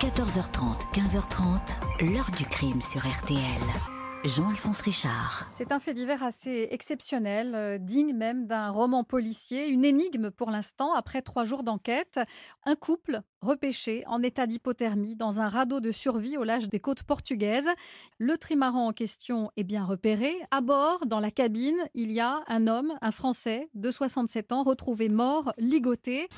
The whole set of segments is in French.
14h30, 15h30, l'heure du crime sur RTL. Jean-Alphonse Richard. C'est un fait divers assez exceptionnel, euh, digne même d'un roman policier, une énigme pour l'instant, après trois jours d'enquête. Un couple repêché en état d'hypothermie dans un radeau de survie au large des côtes portugaises. Le trimaran en question est bien repéré. À bord, dans la cabine, il y a un homme, un Français de 67 ans, retrouvé mort, ligoté.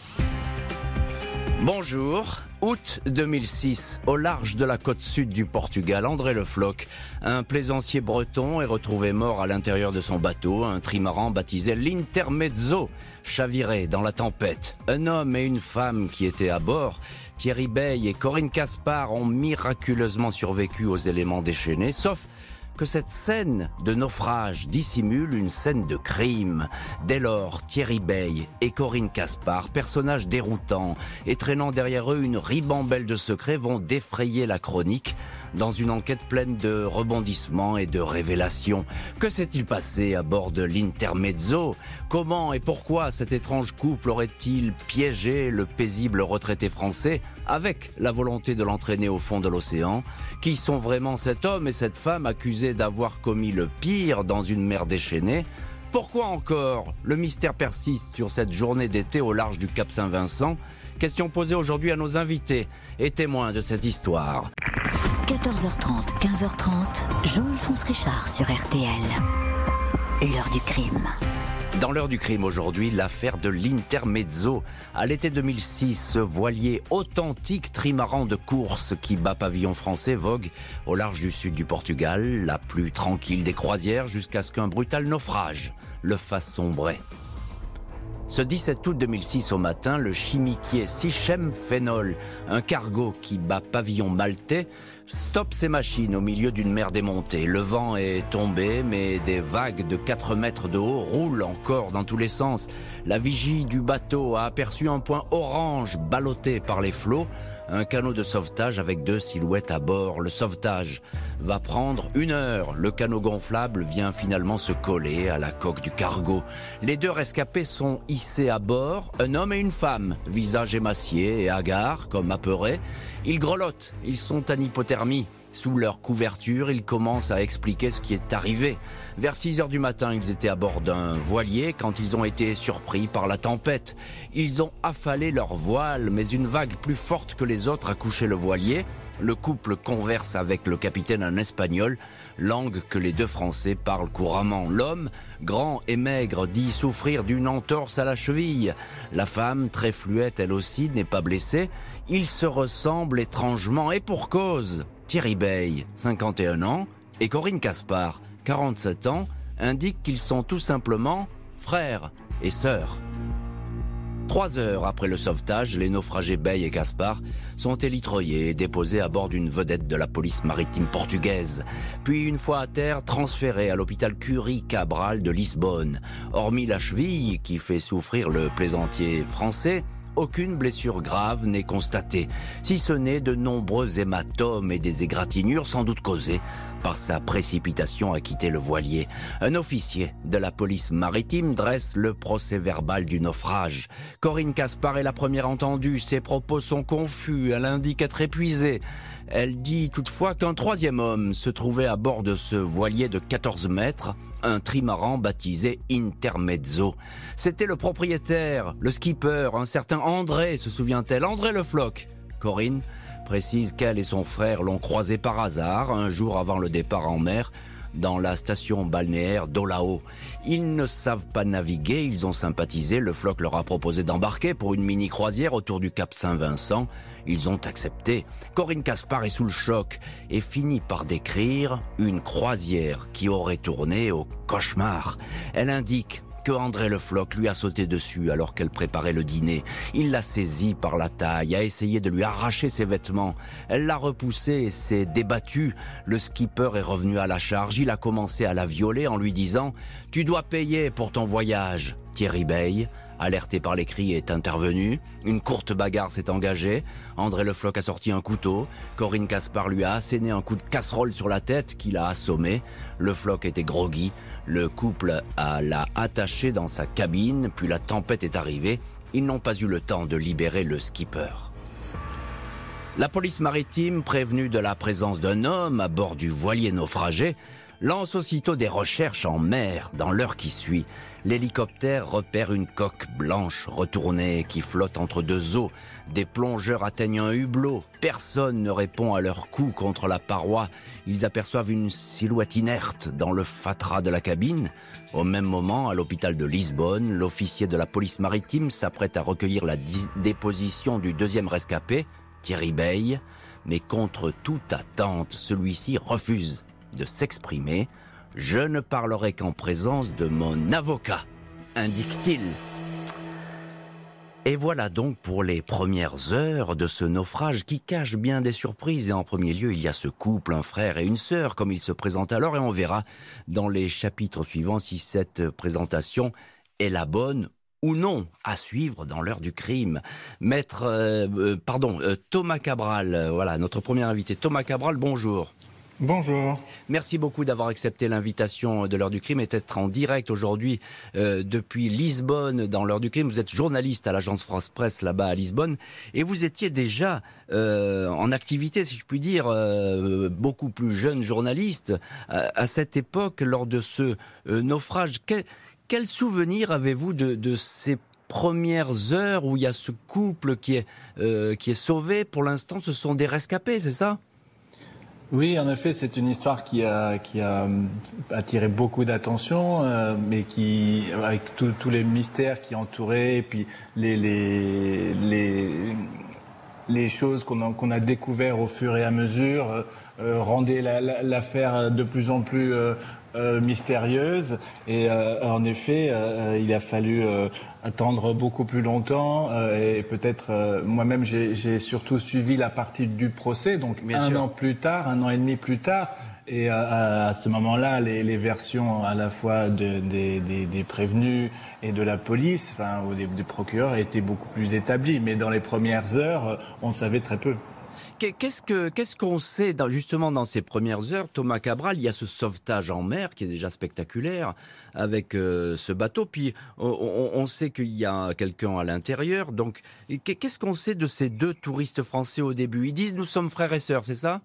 Bonjour. Août 2006, au large de la côte sud du Portugal, André Le Floch, un plaisancier breton, est retrouvé mort à l'intérieur de son bateau, un trimaran baptisé l'Intermezzo, chaviré dans la tempête. Un homme et une femme qui étaient à bord, Thierry Bey et Corinne Caspar, ont miraculeusement survécu aux éléments déchaînés, sauf que cette scène de naufrage dissimule une scène de crime. Dès lors, Thierry Bey et Corinne Caspar, personnages déroutants et traînant derrière eux une ribambelle de secrets, vont défrayer la chronique dans une enquête pleine de rebondissements et de révélations. Que s'est-il passé à bord de l'Intermezzo? Comment et pourquoi cet étrange couple aurait-il piégé le paisible retraité français avec la volonté de l'entraîner au fond de l'océan? Qui sont vraiment cet homme et cette femme accusés d'avoir commis le pire dans une mer déchaînée? Pourquoi encore? Le mystère persiste sur cette journée d'été au large du Cap Saint-Vincent. Question posée aujourd'hui à nos invités et témoins de cette histoire. 14h30, 15h30, Jean-Alphonse Richard sur RTL. L'heure du crime. Dans l'heure du crime aujourd'hui, l'affaire de l'Intermezzo. À l'été 2006, ce voilier authentique trimaran de course qui bat pavillon français vogue au large du sud du Portugal, la plus tranquille des croisières jusqu'à ce qu'un brutal naufrage le fasse sombrer. Ce 17 août 2006 au matin, le chimiquier Sichem Phénol, un cargo qui bat pavillon maltais, stoppe ses machines au milieu d'une mer démontée. Le vent est tombé, mais des vagues de 4 mètres de haut roulent encore dans tous les sens. La vigie du bateau a aperçu un point orange ballotté par les flots un canot de sauvetage avec deux silhouettes à bord. Le sauvetage va prendre une heure. Le canot gonflable vient finalement se coller à la coque du cargo. Les deux rescapés sont hissés à bord, un homme et une femme, visage émacié et hagard comme apeurés. Ils grelottent, ils sont en hypothermie. Sous leur couverture, ils commencent à expliquer ce qui est arrivé. Vers 6 heures du matin, ils étaient à bord d'un voilier quand ils ont été surpris par la tempête. Ils ont affalé leur voile, mais une vague plus forte que les autres a couché le voilier. Le couple converse avec le capitaine en espagnol, langue que les deux Français parlent couramment. L'homme, grand et maigre, dit souffrir d'une entorse à la cheville. La femme, très fluette elle aussi, n'est pas blessée. Ils se ressemblent étrangement et pour cause. Thierry Bey, 51 ans, et Corinne Caspar, 47 ans, indiquent qu'ils sont tout simplement frères et sœurs. Trois heures après le sauvetage, les naufragés Bey et Caspar sont élitroyés et déposés à bord d'une vedette de la police maritime portugaise, puis une fois à terre, transférés à l'hôpital Curie Cabral de Lisbonne. Hormis la cheville qui fait souffrir le plaisantier français, aucune blessure grave n'est constatée, si ce n'est de nombreux hématomes et des égratignures sans doute causées par sa précipitation à quitter le voilier. Un officier de la police maritime dresse le procès verbal du naufrage. Corinne Caspar est la première entendue, ses propos sont confus, elle indique être épuisée. Elle dit toutefois qu'un troisième homme se trouvait à bord de ce voilier de 14 mètres, un trimaran baptisé Intermezzo. C'était le propriétaire, le skipper, un certain André, se souvient-elle, André Le Floch. Corinne précise qu'elle et son frère l'ont croisé par hasard un jour avant le départ en mer dans la station balnéaire d'Olao. Ils ne savent pas naviguer, ils ont sympathisé, le floc leur a proposé d'embarquer pour une mini-croisière autour du Cap Saint-Vincent. Ils ont accepté. Corinne Caspar est sous le choc et finit par décrire une croisière qui aurait tourné au cauchemar. Elle indique que André Le Floch lui a sauté dessus alors qu'elle préparait le dîner. Il l'a saisie par la taille, a essayé de lui arracher ses vêtements. Elle l'a repoussé et s'est débattue. Le skipper est revenu à la charge. Il a commencé à la violer en lui disant « Tu dois payer pour ton voyage ». Thierry Bey alerté par les cris, est intervenu. Une courte bagarre s'est engagée. André Le Floch a sorti un couteau. Corinne Caspar lui a asséné un coup de casserole sur la tête qu'il a assommé. Le Floch était groggy. Le couple l'a attaché dans sa cabine, puis la tempête est arrivée. Ils n'ont pas eu le temps de libérer le skipper. La police maritime, prévenue de la présence d'un homme à bord du voilier naufragé, lance aussitôt des recherches en mer dans l'heure qui suit. L'hélicoptère repère une coque blanche retournée qui flotte entre deux eaux. Des plongeurs atteignent un hublot. Personne ne répond à leur coup contre la paroi. Ils aperçoivent une silhouette inerte dans le fatras de la cabine. Au même moment, à l'hôpital de Lisbonne, l'officier de la police maritime s'apprête à recueillir la déposition du deuxième rescapé, Thierry Bey. Mais contre toute attente, celui-ci refuse de s'exprimer. Je ne parlerai qu'en présence de mon avocat, indique-t-il. Et voilà donc pour les premières heures de ce naufrage qui cache bien des surprises. Et en premier lieu, il y a ce couple, un frère et une sœur, comme il se présente alors, et on verra dans les chapitres suivants si cette présentation est la bonne ou non à suivre dans l'heure du crime. Maître, euh, euh, pardon, euh, Thomas Cabral, voilà, notre premier invité. Thomas Cabral, bonjour. Bonjour. Merci beaucoup d'avoir accepté l'invitation de l'heure du crime et d'être en direct aujourd'hui euh, depuis Lisbonne dans l'heure du crime. Vous êtes journaliste à l'agence France Presse là-bas à Lisbonne et vous étiez déjà euh, en activité, si je puis dire, euh, beaucoup plus jeune journaliste à, cette époque lors de ce naufrage. Quel, souvenir avez-vous de, de ces premières heures où il y a ce couple qui est, qui est sauvé? Pour l'instant, ce sont des rescapés, c'est ça? Oui, en effet, c'est une histoire qui a, qui a euh, attiré beaucoup d'attention, euh, mais qui, avec tous les mystères qui entouraient, et puis les, les, les, les choses qu'on a, qu'on a découvert au fur et à mesure, euh, rendaient l'affaire de plus en plus euh, mystérieuse. Et euh, en effet, euh, il a fallu attendre beaucoup plus longtemps. et peut-être, moi-même, j'ai surtout suivi la partie du procès, donc un an plus tard, un an et demi plus tard. Et à, ce moment-là, les, versions à la fois de, des, prévenus et de la police, enfin, ou des, des procureurs, étaient beaucoup plus établies. Mais dans les premières heures, on savait très peu. Qu'est-ce qu'on sait justement dans ces premières heures, Thomas Cabral Il y a ce sauvetage en mer qui est déjà spectaculaire avec euh, ce bateau. Puis on, sait qu'il y a quelqu'un à l'intérieur. Donc qu'est-ce qu'on sait de ces deux touristes français au début? Ils disent nous sommes frères et sœurs, c'est ça?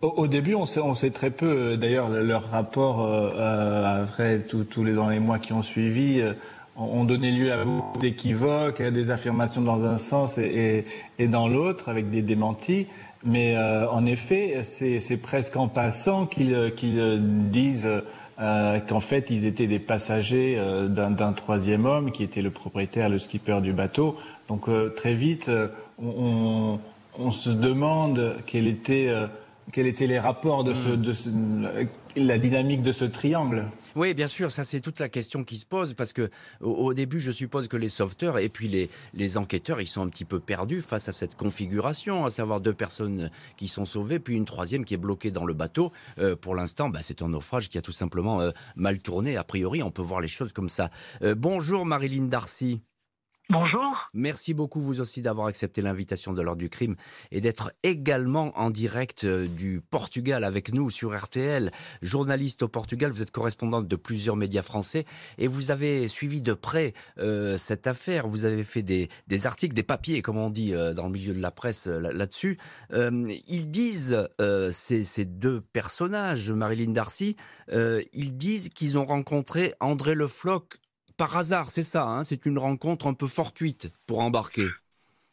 Au, début, on sait, très peu. D'ailleurs, leur rapport euh, euh, après tous dans les mois qui ont suivi ont donné lieu à beaucoup d'équivoques, à des affirmations dans un sens et, dans l'autre, avec des démentis. Mais euh, en effet, c'est presque en passant qu'ils disent euh, qu'en fait, ils étaient des passagers euh, d'un troisième homme qui était le propriétaire, le skipper du bateau. Donc très vite, on, se demande quel était, quels étaient les rapports de, ce, de la dynamique de ce triangle? Oui, bien sûr, ça c'est toute la question qui se pose parce que au, début, je suppose que les sauveteurs et puis les, les enquêteurs, ils sont un petit peu perdus face à cette configuration, à savoir deux personnes qui sont sauvées, puis une troisième qui est bloquée dans le bateau. Euh, pour l'instant, bah, c'est un naufrage qui a tout simplement euh, mal tourné. A priori, on peut voir les choses comme ça. Euh, bonjour Marilyn Darcy. Bonjour. Merci beaucoup vous aussi d'avoir accepté l'invitation de l'ordre du crime et d'être également en direct euh, du Portugal avec nous sur RTL. Journaliste au Portugal, vous êtes correspondante de plusieurs médias français et vous avez suivi de près euh, cette affaire. Vous avez fait des, articles, des papiers, comme on dit euh, dans le milieu de la presse là-dessus. ils disent, ces, ces, deux personnages, Marilyn Darcy, ils disent qu'ils ont rencontré André Le Floch par hasard, c'est ça, hein, c'est une rencontre un peu fortuite pour embarquer.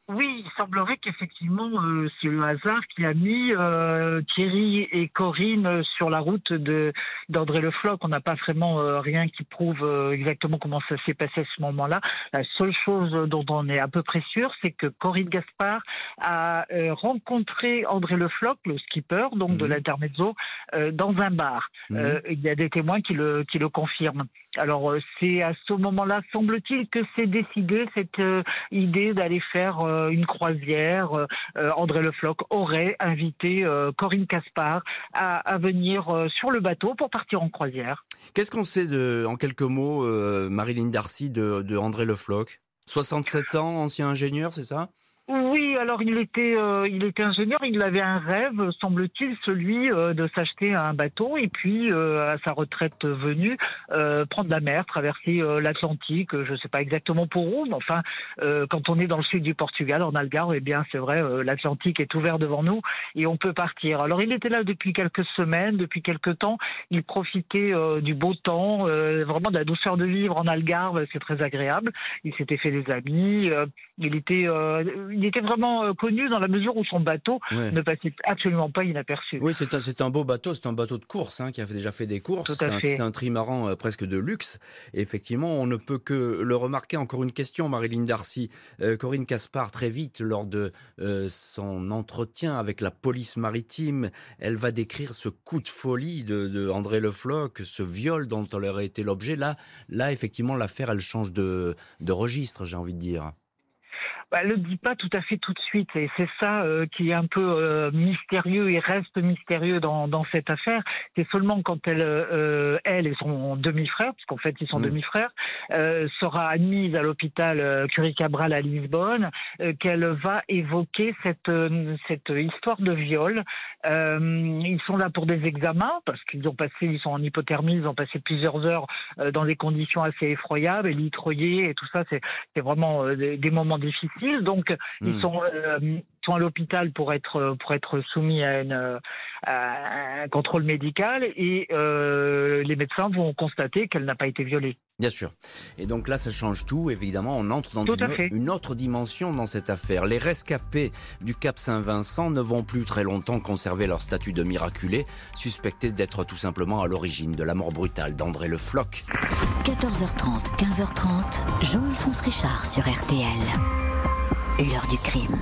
Oui, il semblerait qu'effectivement, euh, c'est le hasard qui a mis euh, Thierry et Corinne sur la route de d'André Le Floch. On n'a pas vraiment euh, rien qui prouve exactement comment ça s'est passé à ce moment-là. La seule chose dont on est à peu près sûr, c'est que Corinne Gaspard a rencontré André Le Floch, le skipper, donc de mhm. l'Intermezzo, dans un bar. Mhm. il y a des témoins qui le qui le confirment. Alors c'est à ce moment-là, semble-t-il, que c'est décidé cette idée d'aller faire euh, une croisière, euh, euh, André Le Floch aurait invité Corinne Caspar à, venir sur le bateau pour partir en croisière. Qu'est-ce qu'on sait de, en quelques mots, Marilyn Darcy, de, André Le Floch 67 ans, ancien ingénieur, c'est ça? Oui, alors il était, euh, il était ingénieur, il avait un rêve, semble-t-il, celui euh, de s'acheter un bateau et puis, euh, à sa retraite venue, prendre la mer, traverser l'Atlantique, je ne sais pas exactement pour où, mais enfin, quand on est dans le sud du Portugal, en Algarve, eh bien, c'est vrai, l'Atlantique est ouvert devant nous et on peut partir. Alors, il était là depuis quelques semaines, depuis quelques temps, il profitait du beau temps, vraiment de la douceur de vivre en Algarve, c'est très agréable. Il s'était fait des amis, il était il était vraiment euh, connu dans la mesure où son bateau ne passait absolument pas inaperçu. Oui, c'est un, un, beau bateau, c'est un bateau de course hein, qui a déjà fait des courses. C'est un, trimaran euh, presque de luxe. effectivement, on ne peut que le remarquer. Encore une question, Marilyn Darcy. Euh, Corinne Caspar, très vite, lors de son entretien avec la police maritime, elle va décrire ce coup de folie de, André Le Floch, ce viol dont elle aurait été l'objet. Là, là, effectivement, l'affaire, elle change de, de registre, j'ai envie de dire bah, le dit pas tout à fait tout de suite. Et c'est ça euh, qui est un peu euh, mystérieux et reste mystérieux dans, dans cette affaire. C'est seulement quand elle, euh, elle et son demi-frère, parce qu'en fait ils sont demi-frères, sera admise à l'hôpital Curie Cabral à Lisbonne, qu'elle va évoquer cette, cette histoire de viol. ils sont là pour des examens parce qu'ils ont passé, ils sont en hypothermie, ils ont passé plusieurs heures dans des conditions assez effroyables, et et tout ça, c'est vraiment des moments difficiles. Donc, ils hmm. sont, euh, sont à l'hôpital pour être, pour être soumis à, une, un contrôle médical et euh, les médecins vont constater qu'elle n'a pas été violée. Bien sûr. Et donc là, ça change tout. Évidemment, on entre dans une, une, autre dimension dans cette affaire. Les rescapés du Cap Saint-Vincent ne vont plus très longtemps conserver leur statut de miraculés, suspectés d'être tout simplement à l'origine de la mort brutale d'André Le Floch. 14h30, 15h30, Jean-Alphonse Richard sur RTL. L'heure du crime.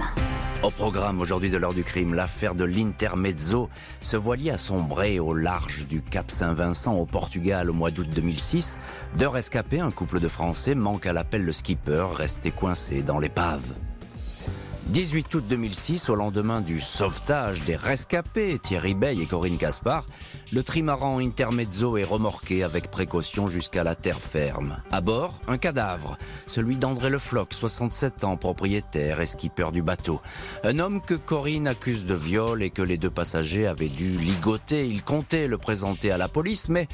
Au programme aujourd'hui de l'heure du crime, l'affaire de l'Intermezzo, ce voilier a sombré au large du Cap Saint-Vincent au Portugal au mois d'août 2006. Deux rescapés, un couple de Français, manque à l'appel le skipper, resté coincé dans l'épave. 18 août 2006, au lendemain du sauvetage des rescapés Thierry Bey et Corinne Caspar, le trimaran Intermezzo est remorqué avec précaution jusqu'à la terre ferme. À bord, un cadavre, celui d'André Le Floch, 67 ans, propriétaire et skipper du bateau. Un homme que Corinne accuse de viol et que les deux passagers avaient dû ligoter. Il comptait le présenter à la police, mais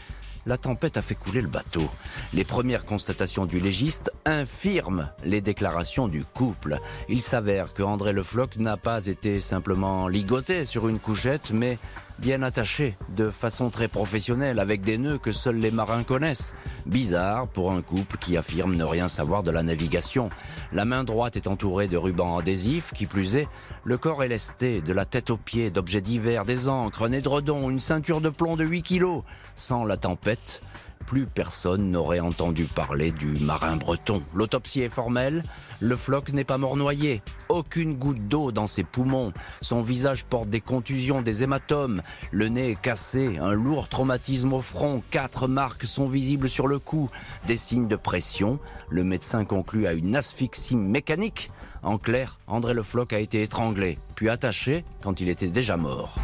la tempête a fait couler le bateau. Les premières constatations du légiste infirment les déclarations du couple. Il s'avère que André Le Floch n'a pas été simplement ligoté sur une couchette, mais bien attaché, de façon très professionnelle, avec des nœuds que seuls les marins connaissent. Bizarre pour un couple qui affirme ne rien savoir de la navigation. La main droite est entourée de rubans adhésifs, qui plus est, le corps est lesté, de la tête aux pieds, d'objets divers, des encres, un édredon, une ceinture de plomb de 8 kilos. Sans la tempête, plus personne n'aurait entendu parler du marin breton. L'autopsie est formelle, le floc n'est pas mort noyé, aucune goutte d'eau dans ses poumons, son visage porte des contusions, des hématomes, le nez est cassé, un lourd traumatisme au front, quatre marques sont visibles sur le cou, des signes de pression, le médecin conclut à une asphyxie mécanique. En clair, André Le Floch a été étranglé, puis attaché quand il était déjà mort.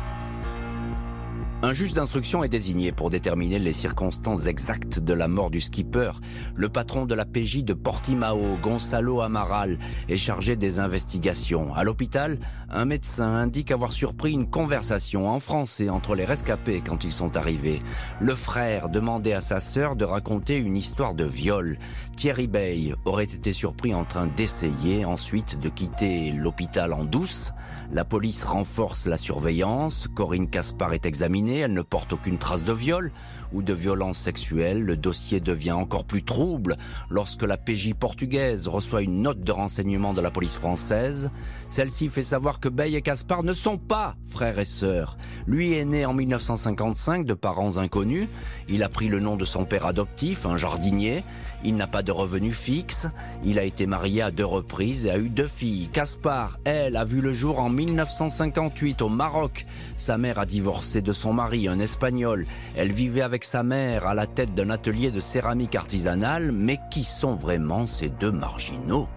Un juge d'instruction est désigné pour déterminer les circonstances exactes de la mort du skipper. Le patron de la PJ de Portimao, Gonzalo Amaral, est chargé des investigations. À l'hôpital, un médecin indique avoir surpris une conversation en français entre les rescapés quand ils sont arrivés. Le frère demandait à sa sœur de raconter une histoire de viol. Thierry Bay aurait été surpris en train d'essayer ensuite de quitter l'hôpital en douce. La police renforce la surveillance. Corinne Caspar est examinée. Elle ne porte aucune trace de viol ou de violence sexuelle. Le dossier devient encore plus trouble lorsque la PJ portugaise reçoit une note de renseignement de la police française. Celle-ci fait savoir que Bay et Caspar ne sont pas frères et sœurs. Lui est né en 1955 de parents inconnus. Il a pris le nom de son père adoptif, un jardinier. Il n'a pas de revenus fixes. Il a été marié à deux reprises et a eu deux filles. Caspar, elle, a vu le jour en 1958 au Maroc. Sa mère a divorcé de son mari, un Espagnol. Elle vivait avec sa mère à la tête d'un atelier de céramique artisanale. Mais qui sont vraiment ces deux marginaux?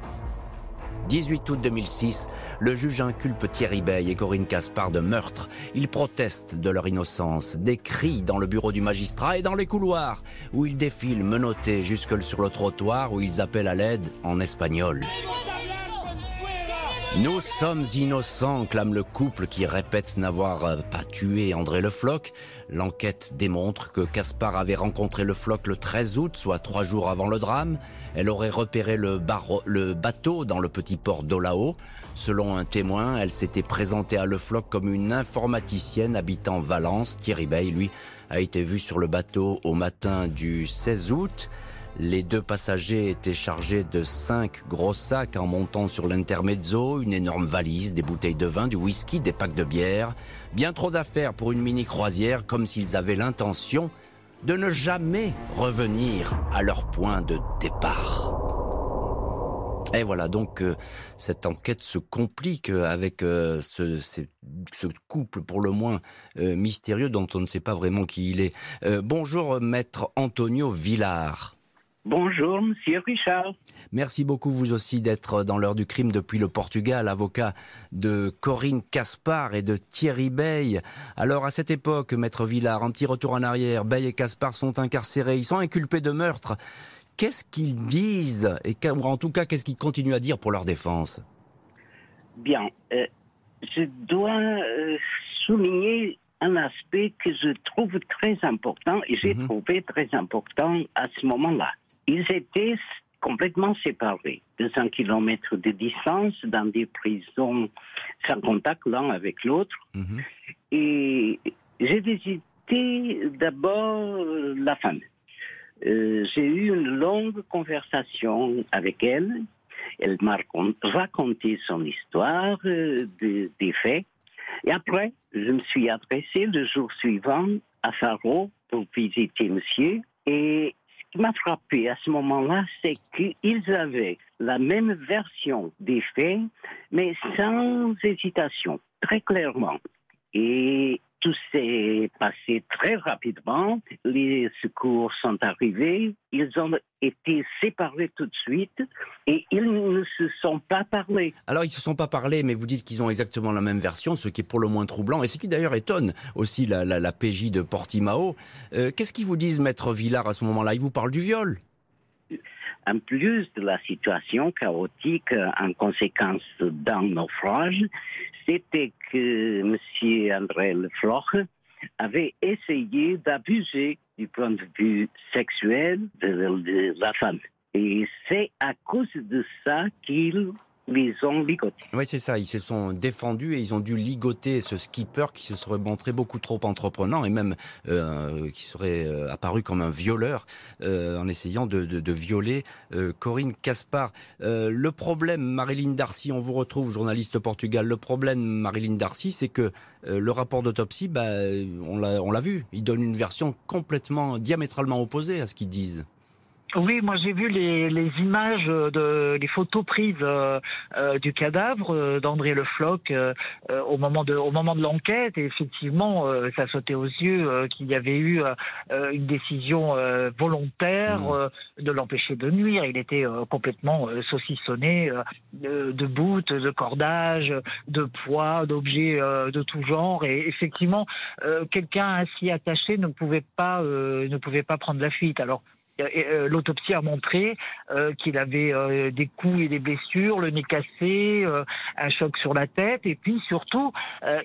18 août 2006, le juge inculpe Thierry Bey et Corinne Caspar de meurtre. Ils protestent de leur innocence. Des cris dans le bureau du magistrat et dans les couloirs, où ils défilent menottés jusque sur le trottoir, où ils appellent à l'aide en espagnol. Nous sommes innocents, clame le couple qui répète n'avoir euh, pas tué André Le Floch. L'enquête démontre que Caspar avait rencontré Le Floch le 13 août, soit trois jours avant le drame. Elle aurait repéré le, bateau dans le petit port d'Olao. Selon un témoin, elle s'était présentée à Le Floch comme une informaticienne habitant Valence. Thierry Bay, lui, a été vu sur le bateau au matin du 16 août. Les deux passagers étaient chargés de cinq gros sacs en montant sur l'intermezzo, une énorme valise, des bouteilles de vin, du whisky, des packs de bière. Bien trop d'affaires pour une mini croisière, comme s'ils avaient l'intention de ne jamais revenir à leur point de départ. Et voilà, donc euh, cette enquête se complique avec euh, ce, couple pour le moins euh, mystérieux dont on ne sait pas vraiment qui il est. bonjour maître Antonio Villard. Bonjour, Monsieur Richard. Merci beaucoup, vous aussi, d'être dans l'heure du crime depuis le Portugal, avocat de Corinne Caspar et de Thierry Bey. Alors, à cette époque, Maître Villard, un petit retour en arrière, Bey et Caspar sont incarcérés, ils sont inculpés de meurtre. Qu'est-ce qu'ils disent, et en tout cas, qu'est-ce qu'ils continuent à dire pour leur défense? Bien, euh, je dois euh, souligner un aspect que je trouve très important et j'ai mhm. trouvé très important à ce moment-là. Ils étaient complètement séparés, 200 km de distance, dans des prisons sans contact l'un avec l'autre. Mhm. Et j'ai visité d'abord la femme. Euh, j'ai eu une longue conversation avec elle. Elle m'a raconté son histoire, euh, des faits. Et après, je me suis adressé le jour suivant à Faro pour visiter monsieur. Et qui m'a frappé à ce moment-là, c'est qu'ils avaient la même version des faits, mais sans hésitation, très clairement. Et tout s'est passé très rapidement. Les secours sont arrivés. Ils ont été séparés tout de suite et ils ne se sont pas parlé. Alors, ils ne se sont pas parlé, mais vous dites qu'ils ont exactement la même version, ce qui est pour le moins troublant et ce qui d'ailleurs étonne aussi la, PJ de Portimao. Euh, qu'est-ce qu'ils vous disent, Maître Villard, à ce moment-là? Ils vous parlent du viol? En plus de la situation chaotique en conséquence d'un naufrage, c'était que M. André Lefloch avait essayé d'abuser du point de vue sexuel de, la femme. Et c'est à cause de ça qu'il les ont ligotés. Oui, c'est ça. Ils se sont défendus et ils ont dû ligoter ce skipper qui se serait montré beaucoup trop entreprenant et même euh, qui serait euh, apparu comme un violeur euh, en essayant de, de, violer Corinne Caspar. le problème, Marilyn Darcy, on vous retrouve, journaliste Portugal. Le problème, Marilyn Darcy, c'est que le rapport d'autopsie, bah, on l'a vu. Il donne une version complètement diamétralement opposée à ce qu'ils disent. Oui, moi j'ai vu les, les, images de les photos prises euh, euh du cadavre euh, d'André Le Floch euh, au moment de au moment de l'enquête et effectivement ça sautait aux yeux qu'il y avait eu une décision volontaire mmh. de l'empêcher de nuire. Il était complètement saucissonné de, de de cordage, de poids, d'objets de tout genre et effectivement quelqu'un ainsi attaché ne pouvait pas ne pouvait pas prendre la fuite. Alors euh, l'autopsie a montré euh, qu'il avait euh, des coups et des blessures, le nez cassé, un choc sur la tête, et puis surtout,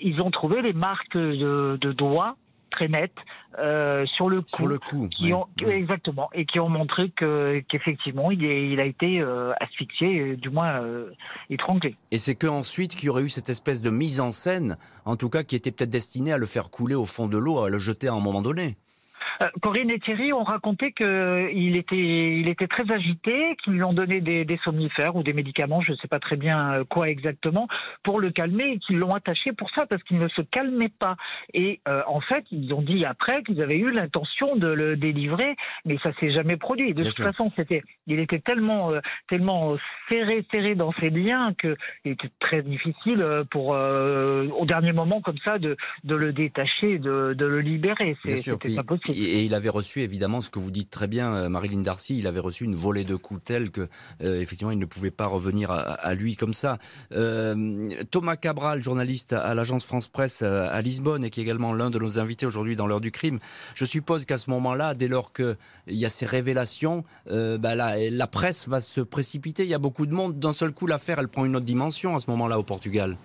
ils ont trouvé les marques de, doigts très nettes sur le cou, le cou qui ont exactement et qui ont montré que qu'effectivement il, il, a été asphyxié, du moins étranglé. Et c'est qu'ensuite qu'il y aurait eu cette espèce de mise en scène, en tout cas qui était peut-être destinée à le faire couler au fond de l'eau, à le jeter à un moment donné. Euh, Corinne et Thierry ont raconté qu'il était, il était très agité, qu'ils lui ont donné des, des, somnifères ou des médicaments, je ne sais pas très bien euh, quoi exactement, pour le calmer et qu'ils l'ont attaché pour ça parce qu'il ne se calmait pas. Et euh, en fait, ils ont dit après qu'ils avaient eu l'intention de le délivrer, mais ça s'est jamais produit. De toute façon, c'était, il était tellement, tellement serré, serré dans ses liens que il était très difficile pour au dernier moment comme ça de, de le détacher, de, de le libérer. C'était pas possible Et, il avait reçu évidemment ce que vous dites très bien, euh, Marilyn Darcy, il avait reçu une volée de coups tels que euh, effectivement il ne pouvait pas revenir à, lui comme ça. Euh, Thomas Cabral, journaliste à, l'agence France Presse à Lisbonne et qui est également l'un de nos invités aujourd'hui dans l'heure du crime. Je suppose qu'à ce moment-là, dès lors qu'il y a ces révélations, bah, la presse va se précipiter. Il y a beaucoup de monde. D'un seul coup, l'affaire, elle prend une autre dimension à ce moment-là au Portugal.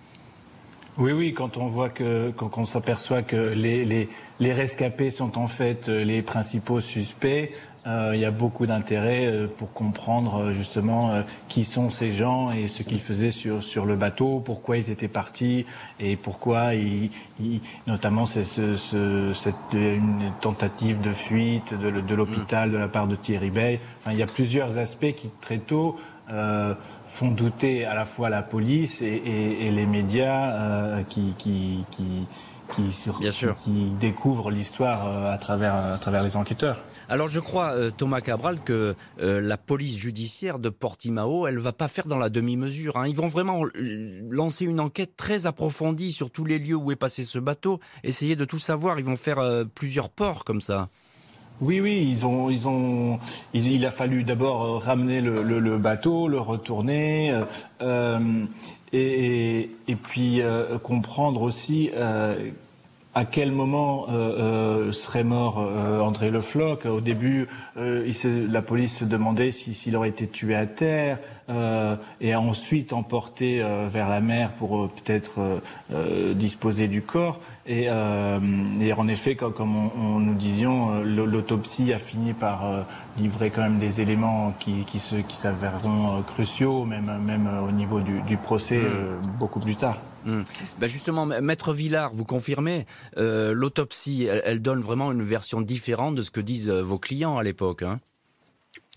Oui, oui, quand on voit que, quand on s'aperçoit que les, les, les, rescapés sont en fait euh, les principaux suspects, euh, il y a beaucoup d'intérêt euh, pour comprendre justement qui sont ces gens et ce qu'ils faisaient sur, sur le bateau, pourquoi ils étaient partis et pourquoi, ils, notamment c'est ce, ce, cette une tentative de fuite de, de l'hôpital de la part de Thierry Bay. Enfin, il y a plusieurs aspects qui très tôt euh, font douter à la fois la police et, les médias euh, qui, qui, qui, qui, découvrent l'histoire euh, à, travers, à travers les enquêteurs. Alors je crois, Thomas Cabral, que la police judiciaire de Portimao, elle va pas faire dans la demi-mesure. Hein. Ils vont vraiment lancer une enquête très approfondie sur tous les lieux où est passé ce bateau, essayer de tout savoir. Ils vont faire plusieurs ports comme ça. Oui, oui, ils ont, ils ont, il, a fallu d'abord euh, ramener le, bateau, le retourner, euh, euh, et, puis comprendre aussi à quel moment euh, euh, serait mort euh, André Le Floch? Au début, la police se demandait s'il aurait été tué à terre et ensuite emporté vers la mer pour peut-être disposer du corps. Et, en effet, comme, on, nous disions, l'autopsie a fini par livrer quand même des éléments qui, qui s'avèreront cruciaux, même, même au niveau du, procès mmh. beaucoup plus tard. Ben justement, Maître Villard, vous confirmez, euh, l'autopsie, elle, donne vraiment une version différente de ce que disent euh, vos clients à l'époque. Hein?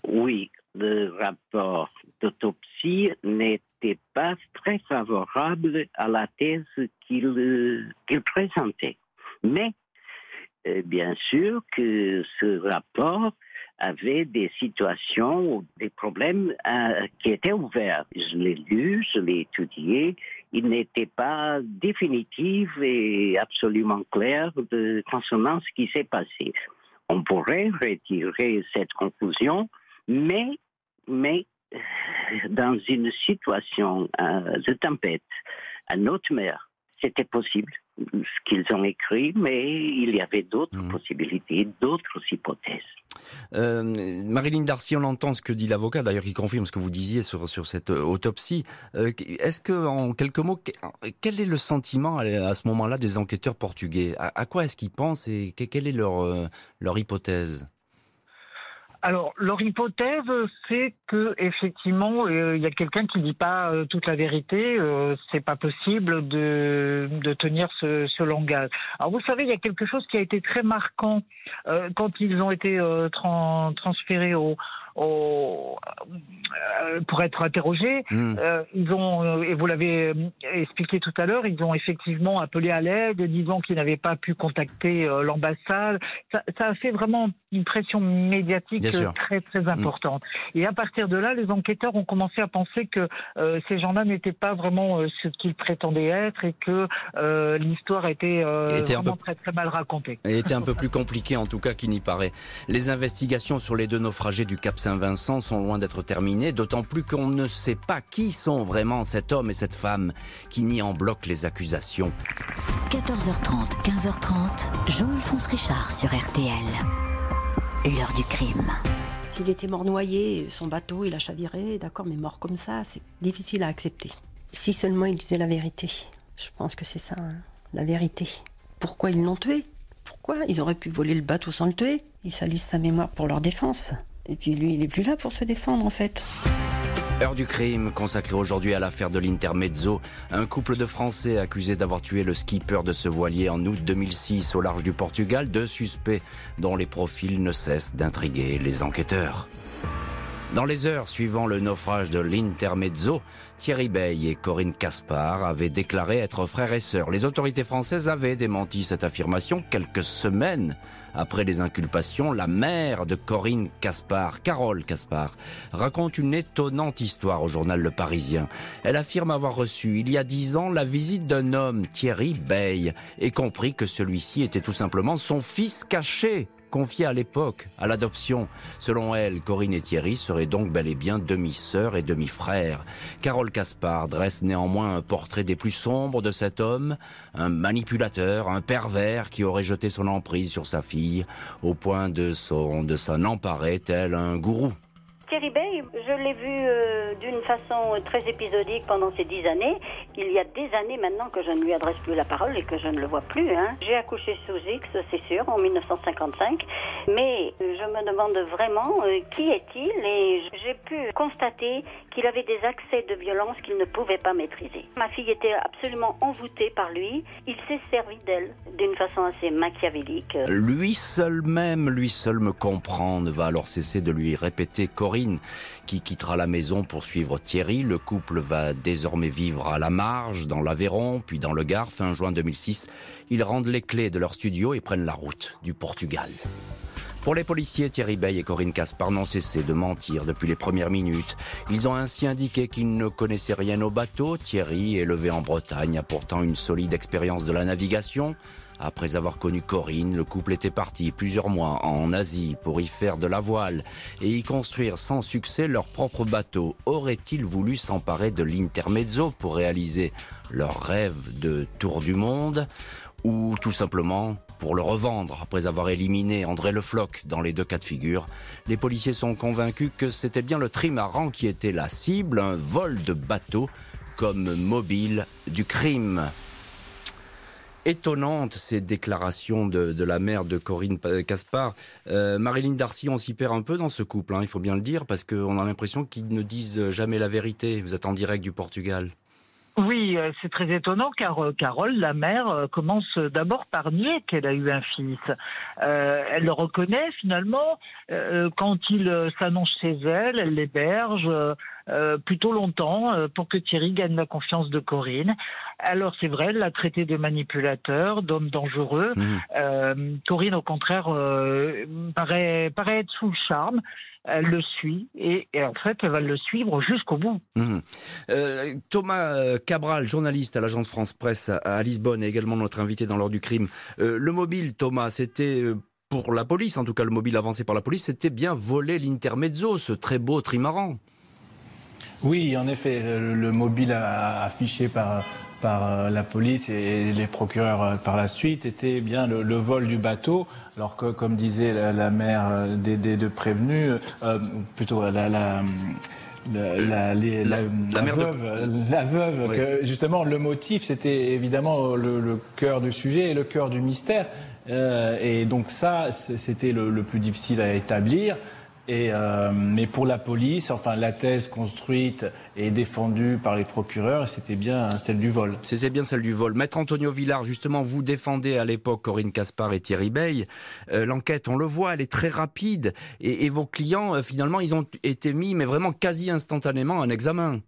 Oui, le rapport d'autopsie n'était pas très favorable à la thèse qu'il euh, présentait. Mais, bien sûr que ce rapport avait des situations ou des problèmes qui étaient ouverts. Je l'ai lu, je l'ai étudié, il n'était pas définitif et absolument clair de concernant ce qui s'est passé. On pourrait retirer cette conclusion, mais, mais dans une situation euh, de tempête à notre mer, c'était possible ce qu'ils ont écrit, mais il y avait d'autres mmh. possibilités, d'autres hypothèses. Euh, Marilyn Darcy, on entend ce que dit l'avocat, d'ailleurs qui confirme ce que vous disiez sur, sur cette euh, autopsie. Euh, est-ce que, en quelques mots, quel est le sentiment à, ce moment-là des enquêteurs portugais? À, quoi est-ce qu'ils pensent et quelle est leur, leur hypothèse? Alors, leur hypothèse, c'est que effectivement, il y a quelqu'un qui dit pas toute la vérité. Euh, c'est pas possible de, de tenir ce, ce, langage. Alors, vous savez, il y a quelque chose qui a été très marquant quand ils ont été transférés au, au, euh, pour être interrogés. Hmm. Euh, ils ont, euh, et vous l'avez expliqué tout à l'heure, ils ont effectivement appelé à l'aide, disant qu'ils n'avaient pas pu contacter l'ambassade. Ça, ça, a fait vraiment une pression médiatique très très hmm. importante. Et à partir de là, les enquêteurs ont commencé à penser que ces gens-là n'étaient pas vraiment ce qu'ils prétendaient être et que l'histoire était, était vraiment très très mal racontée. Et était un peu plus compliquée en tout cas qu'il n'y paraît. Les investigations sur les deux naufragés du Cap Saint-Vincent sont loin d'être terminées, d'autant plus qu'on ne sait pas qui sont vraiment cet homme et cette femme qui nient en bloc les accusations. 14h30, 15h30, Jean-Alphonse Richard sur RTL. L'heure du crime. S'il était mort noyé, son bateau, il a chaviré, d'accord, mais mort comme ça, c'est difficile à accepter. Si seulement il disait la vérité. Je pense que c'est ça, hein, la vérité. Pourquoi ils l'ont tué? Pourquoi? Ils auraient pu voler le bateau sans le tuer. Ils salissent sa mémoire pour leur défense. Et puis lui, il est plus là pour se défendre en fait. Heure du crime consacrée aujourd'hui à l'affaire de l'Intermezzo, un couple de Français accusés d'avoir tué le skipper de ce voilier en août 2006 au large du Portugal, deux suspects dont les profils ne cessent d'intriguer les enquêteurs. Dans les heures suivant le naufrage de l'Intermezzo, Thierry Bey et Corinne Caspar avaient déclaré être frères et sœurs. Les autorités françaises avaient démenti cette affirmation quelques semaines après les inculpations. La mère de Corinne Caspar, Carole Caspar, raconte une étonnante histoire au journal Le Parisien. Elle affirme avoir reçu il y a dix ans la visite d'un homme, Thierry Bey, et compris que celui-ci était tout simplement son fils caché confiée à l'époque à l'adoption. Selon elle, Corinne et Thierry seraient donc bel et bien demi-sœurs et demi-frères. Carole Caspar dresse néanmoins un portrait des plus sombres de cet homme, un manipulateur, un pervers qui aurait jeté son emprise sur sa fille au point de, de s'en emparer tel un gourou. Thierry Bay, je l'ai vu euh, d'une façon très épisodique pendant ces dix années. Il y a des années maintenant que je ne lui adresse plus la parole et que je ne le vois plus. Hein. J'ai accouché sous X, c'est sûr, en 1955. Mais je me demande vraiment euh, qui est-il et j'ai pu constater qu'il avait des accès de violence qu'il ne pouvait pas maîtriser. Ma fille était absolument envoûtée par lui. Il s'est servi d'elle d'une façon assez machiavélique. Lui seul même, lui seul me comprend, ne va alors cesser de lui répéter Corinne qui quittera la maison pour suivre Thierry. Le couple va désormais vivre à la marge, dans l'Aveyron, puis dans le Gard. Fin juin 2006, ils rendent les clés de leur studio et prennent la route du Portugal. Pour les policiers, Thierry Bay et Corinne Caspar n'ont cessé de mentir depuis les premières minutes. Ils ont ainsi indiqué qu'ils ne connaissaient rien au bateau. Thierry, élevé en Bretagne, a pourtant une solide expérience de la navigation. Après avoir connu Corinne, le couple était parti plusieurs mois en Asie pour y faire de la voile et y construire sans succès leur propre bateau. Auraient-ils voulu s'emparer de l'intermezzo pour réaliser leur rêve de tour du monde ou tout simplement pour le revendre après avoir éliminé André Le Floch dans les deux cas de figure. Les policiers sont convaincus que c'était bien le trimaran qui était la cible, un vol de bateau comme mobile du crime étonnantes ces déclarations de, la mère de Corinne Caspar. Euh, Marilyn Darcy, on s'y perd un peu dans ce couple, hein, il faut bien le dire, parce qu'on a l'impression qu'ils ne disent jamais la vérité. Vous êtes en direct du Portugal. Oui, euh, c'est très étonnant car euh, Carole, la mère, commence d'abord par nier qu'elle a eu un fils. elle le reconnaît finalement quand il s'annonce chez elle, elle l'héberge. Euh, plutôt longtemps euh, pour que Thierry gagne la confiance de Corinne. Alors c'est vrai, elle l'a traité de manipulateur, d'homme dangereux. Mmh. Euh, Corinne, au contraire, paraît, paraît être sous le charme elle le suit et, en fait elle va le suivre jusqu'au bout. Mmh. Thomas Cabral, journaliste à l'agence France Presse à, Lisbonne, et également notre invité dans l'ordre du crime. le mobile, Thomas, c'était pour la police, en tout cas le mobile avancé par la police, c'était bien voler l'intermezzo, ce très beau trimaran. Oui, en effet, le, mobile affiché par, par euh, la police et les procureurs euh, par la suite était bien le, vol du bateau, alors que, comme disait la, mère euh, des, deux prévenus, plutôt la, la la, veuve, la veuve que justement le motif c'était évidemment le, cœur du sujet et le cœur du mystère. Et donc ça c'était le, plus difficile à établir et, euh, mais pour la police, enfin, la thèse construite et défendue par les procureurs, c'était bien celle du vol. C'était bien celle du vol. Maître Antonio Villard, justement, vous défendez à l'époque Corinne Caspar et Thierry Bey. Euh, L'enquête, on le voit, elle est très rapide. Et, et vos clients, euh, finalement, ils ont été mis, mais vraiment quasi instantanément, en examen.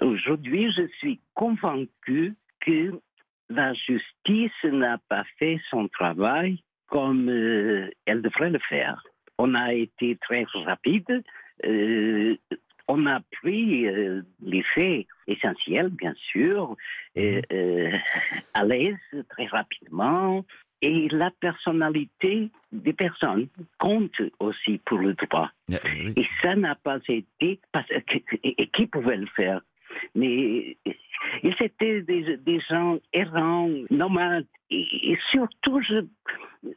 Aujourd'hui, je suis convaincu que la justice n'a pas fait son travail comme euh, elle devrait le faire on a été très rapide. Euh, on a pris euh, les faits essentiels, bien sûr, euh, à l'aise, très rapidement. Et la personnalité des personnes compte aussi pour le droit. Et ça n'a pas été. et, qui pouvait le faire? Mais ils étaient des, gens errants, nomades. et surtout, je,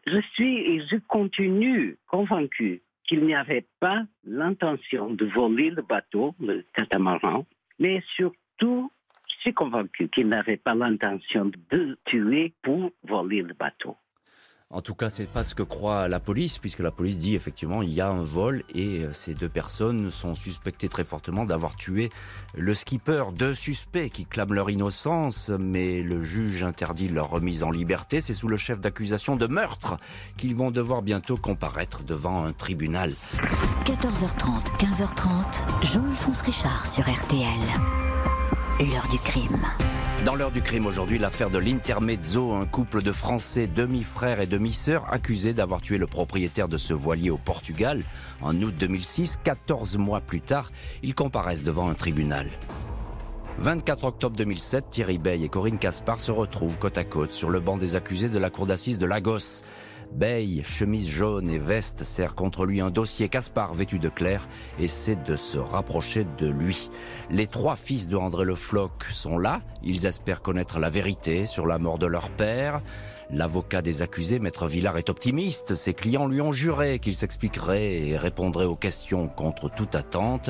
je suis et je continue convaincu qu'il n'y avait pas l'intention de voler le bateau, le catamaran, mais surtout, je suis convaincu qu'il n'avait pas l'intention de tuer pour voler le bateau. En tout cas, c'est pas ce que croit la police, puisque la police dit effectivement il y a un vol et euh, ces deux personnes sont suspectées très fortement d'avoir tué le skipper. Deux suspects qui clament leur innocence, mais le juge interdit leur remise en liberté. C'est sous le chef d'accusation de meurtre qu'ils vont devoir bientôt comparaître devant un tribunal. 14h30, 15h30, Jean-Alphonse Richard sur RTL. L'heure du crime. Dans l'heure du crime aujourd'hui, l'affaire de l'Intermezzo, un couple de Français demi-frères et demi-sœurs accusés d'avoir tué le propriétaire de ce voilier au Portugal en août 2006. 14 mois plus tard, ils comparaissent devant un tribunal. 24 octobre 2007, Thierry Bey et Corinne Caspar se retrouvent côte à côte sur le banc des accusés de la cour d'assises de Lagos. Bay, chemise jaune et veste, serre contre lui un dossier. Caspar, vêtu de clair, essaie de se rapprocher de lui. Les trois fils de André Le Floch sont là. Ils espèrent connaître la vérité sur la mort de leur père. L'avocat des accusés, Maître Villard, est optimiste. Ses clients lui ont juré qu'il s'expliquerait et répondrait aux questions contre toute attente.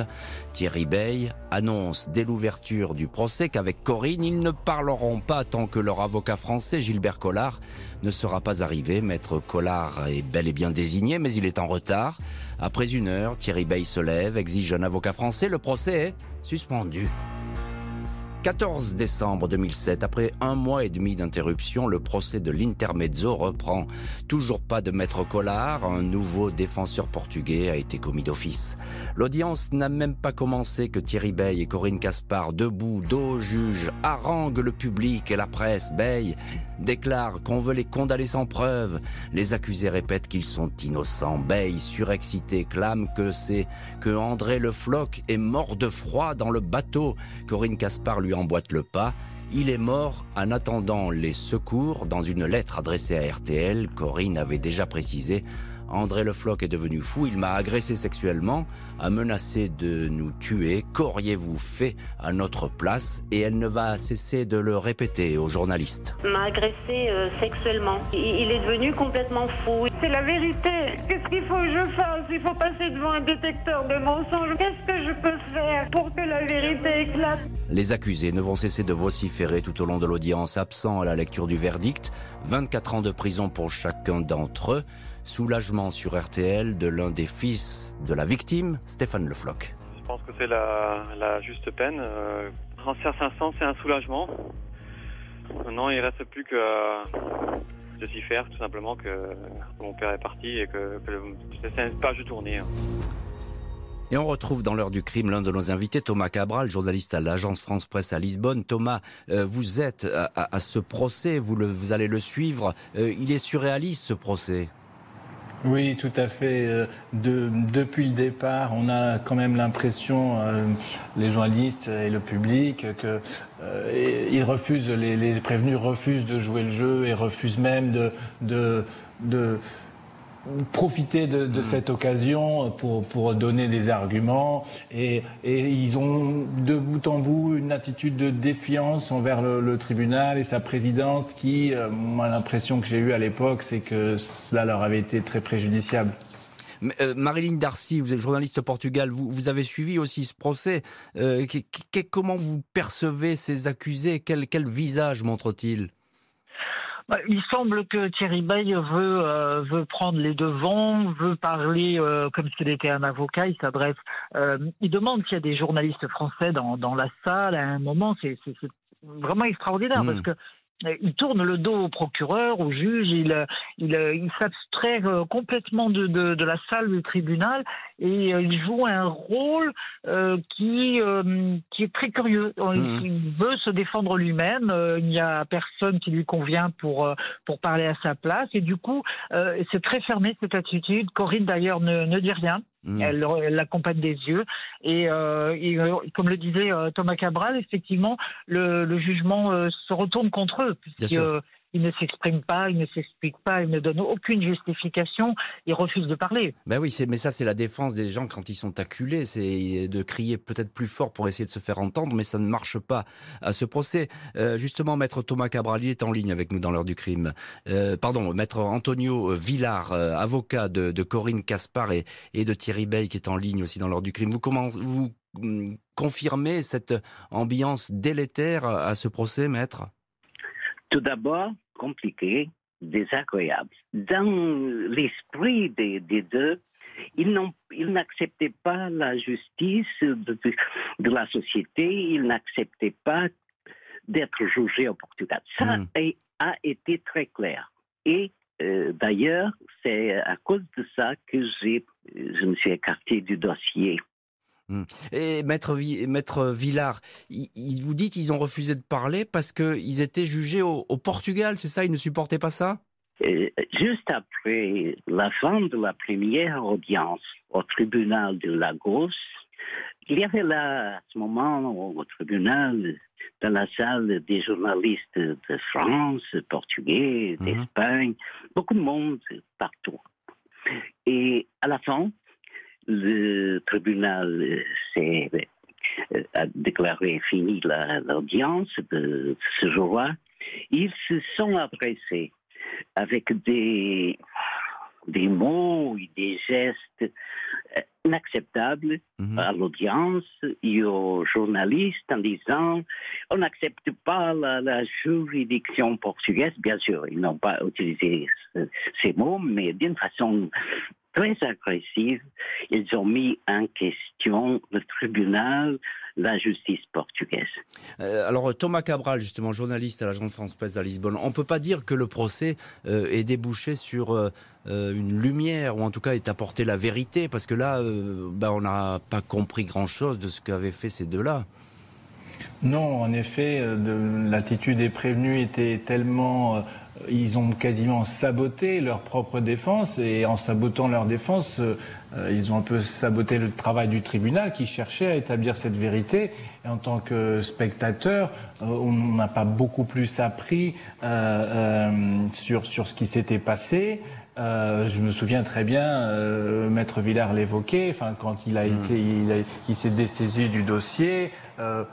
Thierry Bey annonce dès l'ouverture du procès qu'avec Corinne, ils ne parleront pas tant que leur avocat français, Gilbert Collard, ne sera pas arrivé. Maître Collard est bel et bien désigné, mais il est en retard. Après une heure, Thierry Bey se lève, exige un avocat français. Le procès est suspendu. 14 décembre 2007, après un mois et demi d'interruption, le procès de l'Intermezzo reprend. Toujours pas de maître Collard, un nouveau défenseur portugais a été commis d'office. L'audience n'a même pas commencé que Thierry Bey et Corinne Caspar, debout, dos au juge, haranguent le public et la presse. Bey déclare qu'on veut les condamner sans preuve. Les accusés répètent qu'ils sont innocents. Bey, surexcité, clame que c'est que André Le Floch est mort de froid dans le bateau. Corinne Caspar lui emboîte le pas. Il est mort en attendant les secours. Dans une lettre adressée à RTL, Corinne avait déjà précisé André Le Floch est devenu fou, il m'a agressé sexuellement, a menacé de nous tuer. Qu'auriez-vous fait à notre place? Et elle ne va cesser de le répéter aux journalistes. M'a agressé euh, sexuellement. Il est devenu complètement fou. C'est la vérité. Qu'est-ce qu'il faut que je fasse? Il faut passer devant un détecteur de mensonges. Qu'est-ce que je peux faire pour que la vérité éclate? Les accusés ne vont cesser de vociférer tout au long de l'audience, absent à la lecture du verdict. 24 ans de prison pour chacun d'entre eux. Soulagement sur RTL de l'un des fils de la victime, Stéphane Le Floch. Je pense que c'est la, juste peine. Euh, transfert 500, c'est un soulagement. Maintenant, il ne reste plus que de s'y faire, tout simplement, que mon père est parti et que, c'est une page tournée. Hein. Et on retrouve dans l'heure du crime l'un de nos invités, Thomas Cabral, journaliste à l'agence France Presse à Lisbonne. Thomas, euh, vous êtes à, ce procès, vous, le, vous allez le suivre. Euh, il est surréaliste ce procès. Oui, tout à fait. Euh, de, depuis le départ, on a quand même l'impression, euh, les journalistes et le public, que euh, ils refusent, les, prévenus refusent de jouer le jeu et refusent même de profiter de, de, mm. cette occasion pour, pour donner des arguments et, et, ils ont de bout en bout une attitude de défiance envers le, le tribunal et sa présidente qui, euh, moi l'impression que j'ai eue à l'époque, c'est que cela leur avait été très préjudiciable. Euh, Marilyn Darcy, vous êtes journaliste au Portugal, vous, vous avez suivi aussi ce procès. Euh, comment vous percevez ces accusés? Quel, quel visage montrent-ils il semble que Thierry Bay veut, euh, veut prendre les devants, veut parler euh, comme s'il était un avocat. Il s'adresse, euh, il demande s'il y a des journalistes français dans, dans la salle. À un moment, c'est vraiment extraordinaire hmm. parce que il tourne le dos au procureur, au juge, il, il, il s'abstrait euh, complètement de, de, de, la salle du tribunal et euh, il joue un rôle euh, qui, qui est très curieux. Mmh. Il veut se défendre lui-même, il n'y a personne qui lui convient pour, pour parler à sa place et du coup, c'est très fermé cette attitude. Corinne d'ailleurs ne, ne dit rien. Mmh. Elle l'accompagne des yeux. Et, euh, et, euh, comme le disait euh, Thomas Cabral, effectivement, le, le jugement euh, se retourne contre eux, puisque il ne s'exprime pas, il ne s'explique pas, il ne donne aucune justification, il refuse de parler. Ben oui, mais ça c'est la défense des gens quand ils sont acculés, c'est de crier peut-être plus fort pour essayer de se faire entendre, mais ça ne marche pas à ce procès. Euh, justement, maître Thomas Cabral, il est en ligne avec nous dans l'heure du crime. Euh, pardon, maître Antonio Villard, euh, avocat de, Corinne Caspar et, et, de Thierry Bey, qui est en ligne aussi dans l'heure du crime. Vous, comment, vous hum, confirmez cette ambiance délétère à ce procès, maître? Tout d'abord, compliqué, désagréable. Dans l'esprit des, deux, ils n'acceptaient pas la justice de, la société, ils n'acceptaient pas d'être jugés au Portugal. Ça hmm. a, été très clair. Et euh, d'ailleurs, c'est à cause de ça que je me suis écarté du dossier. Hmm. Et maître, maître Villard, ils, vous dites qu'ils ont refusé de parler parce qu'ils étaient jugés au, Portugal, c'est ça? Ils ne supportaient pas ça? Juste après la fin de la première audience au tribunal de Lagos, Il y avait là, à ce moment, au tribunal, dans la salle, des journalistes de France, portugais, Mhm. d'Espagne, beaucoup de monde partout. Et à la fin, le tribunal euh, s'est a déclaré fini la- l'audience de ce jour-là. Ils se sont adressés avec des, des mots et des gestes euh, inacceptables Mhm. à l'audience et aux journalistes en disant on n'accepte pas la, la juridiction portugaise. Bien sûr, ils n'ont pas utilisé ce- ces mots, mais d'une façon très agressive, ils ont mis en question le tribunal, la justice portugaise. Euh, alors Thomas Cabral, justement journaliste à l'agence France Presse à Lisbonne, on peut pas dire que le procès euh, est débouché sur euh, euh, une lumière ou en tout cas est apporté la vérité parce que là, ben, on n'a pas compris grand-chose de ce qu'avaient fait ces deux-là. Non, en effet, euh, de- l'attitude des prévenus était tellement... euh, ils ont quasiment saboté leur propre défense et en sabotant leur défense, euh, ils ont un peu saboté le travail du tribunal qui cherchait à établir cette vérité. Et en tant que spectateur, euh, on n'a pas beaucoup plus appris euh, sur, sur ce qui s'était passé. Euh, je me souviens très bien, euh, Maître Villard l'évoquait, enfin, quand il a été, il, s'est dessaisi du dossier. euh,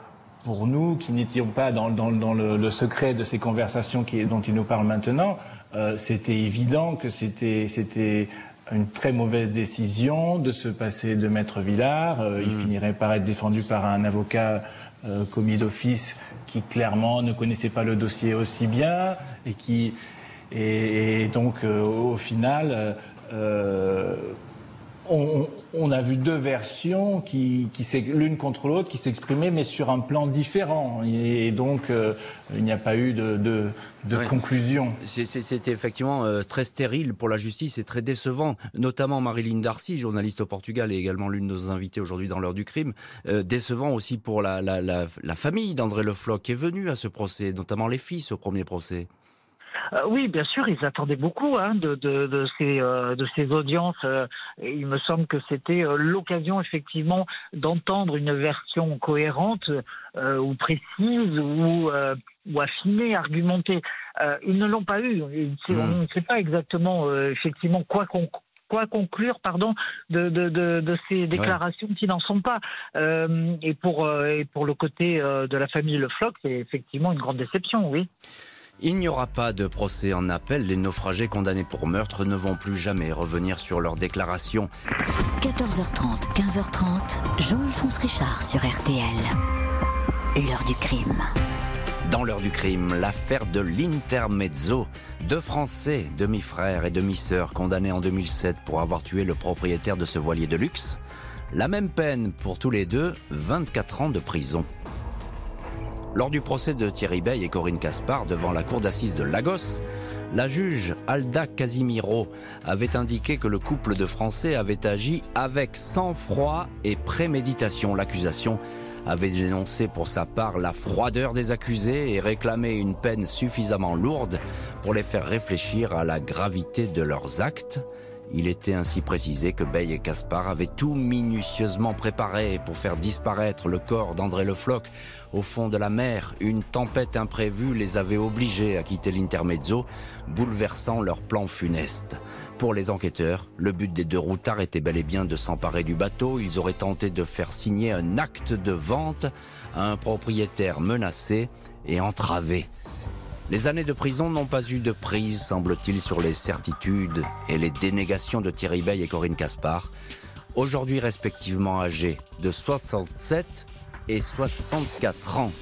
pour nous qui n'étions pas dans, dans- dans le, le secret de ces conversations qui- dont il nous parle maintenant, euh, c'était évident que c'était une très mauvaise décision de se passer de Maître Villard. Euh, Il finirait par être défendu par un avocat euh, commis d'office qui clairement ne connaissait pas le dossier aussi bien et qui et, et donc euh, au final. On, on a vu deux versions qui, qui l'une contre l'autre qui s'exprimaient mais sur un plan différent et, donc euh, il n'y a pas eu de, de, de Ouais. conclusion. C'était effectivement euh, très stérile pour la justice et très décevant, notamment Marilyn Darcy, journaliste au Portugal et également l'une de nos invitées aujourd'hui dans l'heure du crime. Euh, décevant aussi pour la, la, la, la famille d'André Le Floch qui est venue à ce procès, notamment les fils au premier procès. Euh, oui, bien sûr, ils attendaient beaucoup hein, de, de, de, ces, euh, de ces audiences. euh, et il me semble que c'était l'occasion, effectivement, d'entendre une version cohérente ou précise ou, ou affinée, argumentée. Ils ne l'ont pas eu. Et c'est- Mm. On ne sait pas exactement, effectivement, quoi qu'on quoi conclure pardon de, de, de, de ces déclarations qui n'en sont pas et pour et pour le côté de la famille Le Floch c'est effectivement une grande déception oui Il n'y aura pas de procès en appel. Les naufragés condamnés pour meurtre ne vont plus jamais revenir sur leurs déclarations. 14h30, 15h30, Jean-Alphonse Richard sur RTL. L'heure du crime. Dans l'heure du crime, l'affaire de l'Intermezzo. Deux Français, demi-frères et demi-sœurs, condamnés en 2007 pour avoir tué le propriétaire de ce voilier de luxe. La même peine pour tous les deux, 24 ans de prison. Lors du procès de Thierry Bey et Corinne Caspar devant la cour d'assises de Lagos, la juge Alda Casimiro avait indiqué que le couple de Français avait agi avec sang-froid et préméditation. L'accusation avait dénoncé pour sa part la froideur des accusés et réclamé une peine suffisamment lourde pour les faire réfléchir à la gravité de leurs actes. Il était ainsi précisé que Bey et Caspar avaient tout minutieusement préparé pour faire disparaître le corps d'André Le Floch au fond de la mer. Une tempête imprévue les avait obligés à quitter l'Intermezzo, bouleversant leur plan funeste. Pour les enquêteurs, le but des deux routards était bel et bien de s'emparer du bateau. Ils auraient tenté de faire signer un acte de vente à un propriétaire menacé et entravé. Les années de prison n'ont pas eu de prise, semble-t-il, sur les certitudes et les dénégations de Thierry Bey et Corinne Caspar, aujourd'hui respectivement âgés de 67 et 64 ans.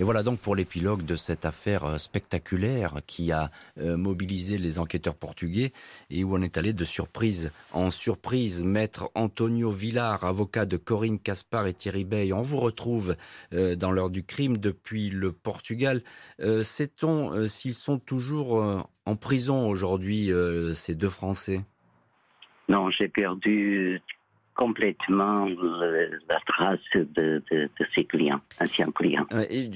Et voilà donc pour l'épilogue de cette affaire euh, spectaculaire qui a euh, mobilisé les enquêteurs portugais et où on est allé de surprise en surprise. Maître Antonio Villar, avocat de Corinne Caspar et Thierry Bey, on vous retrouve euh, dans l'heure du crime depuis le Portugal. Sait-on s'ils sont toujours en prison aujourd'hui, ces deux Français? Non, j'ai perdu complètement le- la trace de, de, de ces clients, anciens clients. Euh, et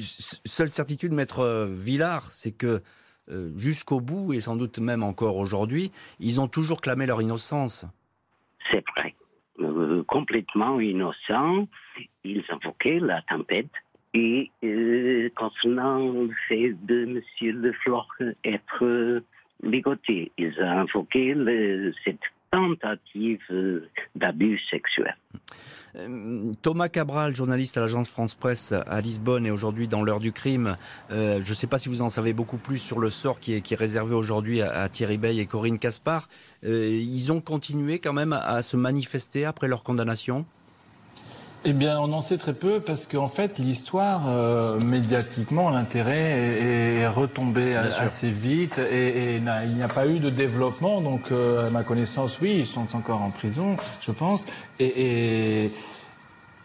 seule certitude, maître euh, Villard, c'est que euh, jusqu'au bout, et sans doute même encore aujourd'hui, ils ont toujours clamé leur innocence. C'est vrai. euh, complètement innocents. Ils invoquaient la tempête. Et euh, concernant le fait de M. Leflore être ligoté, ils ont invoqué le, cette tentative d'abus sexuel. Euh, Thomas Cabral, journaliste à l'agence France Presse à Lisbonne et aujourd'hui dans l'heure du crime. Euh, je ne sais pas si vous en savez beaucoup plus sur le sort qui est, réservé aujourd'hui à, Thierry Bey et Corinne Caspar. Euh, ils ont continué quand même à se manifester après leur condamnation? Eh bien, on en sait très peu parce qu'en fait, l'histoire, euh, médiatiquement, l'intérêt est, retombé assez vite et, il n'y a pas eu de développement. Donc, euh, à ma connaissance, oui, ils sont encore en prison, je pense. et, et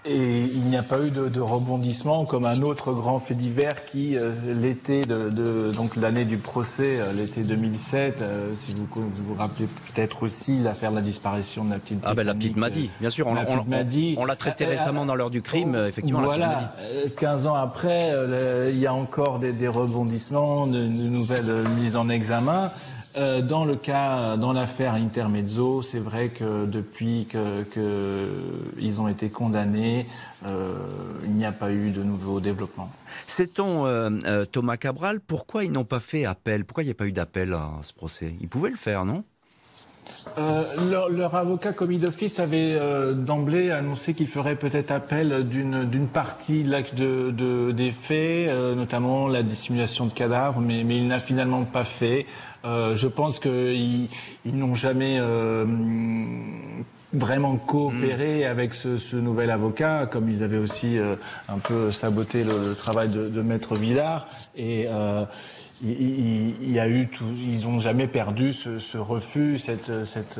il n'y a pas eu de, rebondissement comme un autre grand fait divers qui, euh, l'été de, donc l'année du procès, euh, l'été 2007, euh, si vous vous, rappelez peut-être aussi l'affaire de la disparition de la petite. Ah ben la petite Madi, bien sûr, on, on, l'a traité récemment dans l'heure du crime, effectivement. Voilà, la 15 ans après, il y a encore des, des rebondissements, de, de nouvelles mises en examen. Euh, dans le cas, dans l'affaire Intermezzo, c'est vrai que depuis qu'ils que ont été condamnés, euh, il n'y a pas eu de nouveaux développements. Sait-on, euh, Thomas Cabral, pourquoi ils n'ont pas fait appel? Pourquoi il n'y a pas eu d'appel à ce procès? Ils pouvaient le faire, non? Euh, leur, avocat commis d'office avait euh, d'emblée annoncé qu'il ferait peut-être appel d'une partie de, de, des faits, euh, notamment la dissimulation de cadavres, mais, mais il n'a finalement pas fait. Je pense qu'ils ils, n'ont jamais vraiment coopéré mm. avec ce, ce, nouvel avocat, comme ils avaient aussi un peu saboté le, travail de, de Maître Villard. Et il, y a eu tout, ils n'ont jamais perdu ce, refus, cette, cette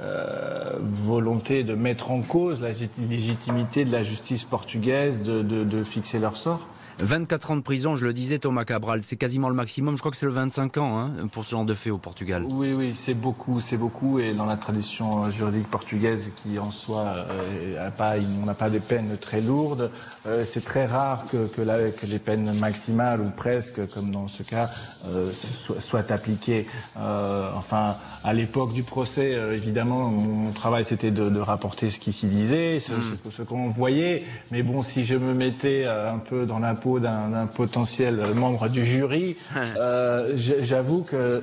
euh, volonté de mettre en cause la légitimité de la justice portugaise de, de fixer leur sort. 24 ans de prison, je le disais Thomas Cabral, c'est quasiment le maximum. Je crois que c'est le 25 ans hein, pour ce genre de fait au Portugal. Oui, oui, c'est beaucoup, c'est beaucoup. Et dans la tradition juridique portugaise, qui en soi, euh, pas, on n'a pas des peines très lourdes, euh, c'est très rare que, que, que, les peines maximales ou presque, comme dans ce cas, euh, soient, appliquées. Enfin, à l'époque du procès, évidemment, mon travail c'était de, de, rapporter ce qui s'y disait, ce, mm. ce, ce qu'on voyait. Mais bon, si je me mettais un peu dans la d'un potentiel membre du jury, euh, j'avoue que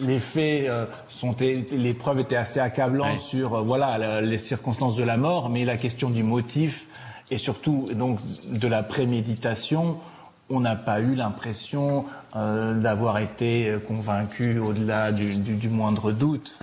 les faits euh, sont les preuves étaient assez accablantes sur euh, voilà les circonstances de la mort, mais la question du motif et surtout donc de la préméditation on n'a pas eu l'impression euh, d'avoir été convaincu au-delà du, moindre doute.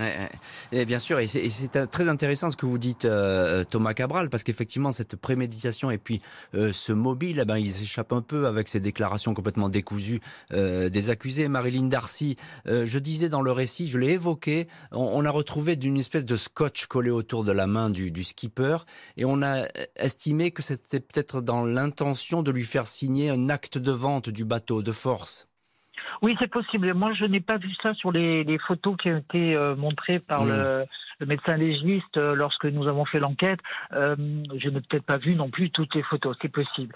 Et bien sûr, et c'est très intéressant ce que vous dites, euh, Thomas Cabral, parce qu'effectivement, cette préméditation et puis euh, ce mobile, eh ben, ils échappent un peu avec ces déclarations complètement décousues des accusés. Marilyn Darcy, je disais dans le récit, je l'ai évoqué, on, a retrouvé d'une espèce de scotch collé autour de la main du skipper, et on a estimé que c'était peut-être dans l'intention de lui faire signer un acte de vente du bateau de force. Oui, c'est possible. Moi, je n'ai pas vu ça sur les, photos qui ont été euh, montrées par le, médecin légiste euh, lorsque nous avons fait l'enquête. Euh, je n'ai peut-être pas vu non plus toutes les photos. C'est possible.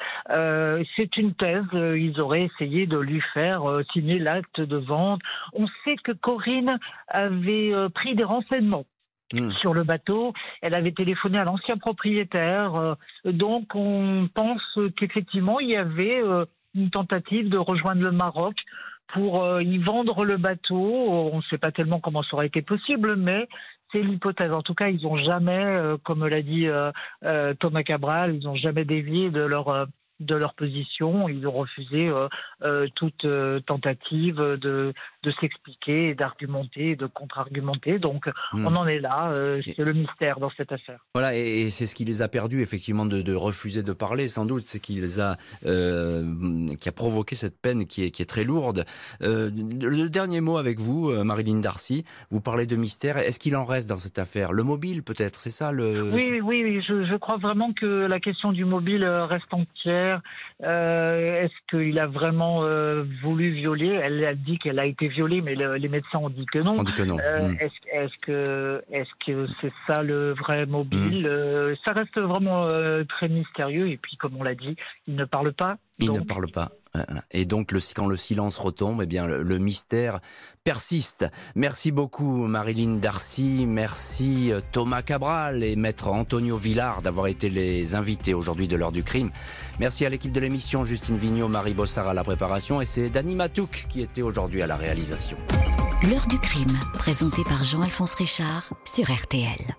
c'est une thèse. Ils auraient essayé de lui faire signer l'acte de vente. On sait que Corinne avait pris des renseignements hmm. sur le bateau. Elle avait téléphoné à l'ancien propriétaire. donc on pense qu'effectivement il y avait une tentative de rejoindre le Maroc pour euh, y vendre le bateau. On ne sait pas tellement comment ça aurait été possible, mais c'est l'hypothèse. En tout cas, ils n'ont jamais, euh, comme l'a dit euh, Thomas Cabral, ils n'ont jamais dévié de leur de leur position. Ils ont refusé euh, euh, toute euh, tentative de, de s'expliquer, d'argumenter, de contre-argumenter. Donc hmm. on en est là. c'est le mystère dans cette affaire. Voilà, et, c'est ce qui les a perdus, effectivement, de, refuser de parler, sans doute. C'est qui les a, qui a provoqué cette peine qui est, qui est très lourde. le dernier mot avec vous, Marilyn Darcy. Vous parlez de mystère. Est-ce qu'il en reste dans cette affaire? Le mobile, peut-être, c'est ça le... Oui, oui, oui. Je, je crois vraiment que la question du mobile reste entière. Euh, est-ce qu'il a vraiment euh, voulu violer? Elle a dit qu'elle a été violée, mais les médecins ont dit que non. Euh, hmm. Est-ce que est-ce que c'est ça le vrai mobile? Hmm. Ça reste vraiment très mystérieux. Et puis, comme on l'a dit, il ne parle pas. Il ne parle pas. Et donc, quand le silence retombe, eh bien, le, mystère persiste. Merci beaucoup, Marilyn Darcy. Merci, euh, Thomas Cabral et maître Antonio Villard d'avoir été les invités aujourd'hui de l'heure du crime. Merci à l'équipe de l'émission, Justine Vignot, Marie Bossard à la préparation et c'est Dani Matouk qui était aujourd'hui à la réalisation. L'heure du crime, présenté par Jean-Alphonse Richard sur RTL.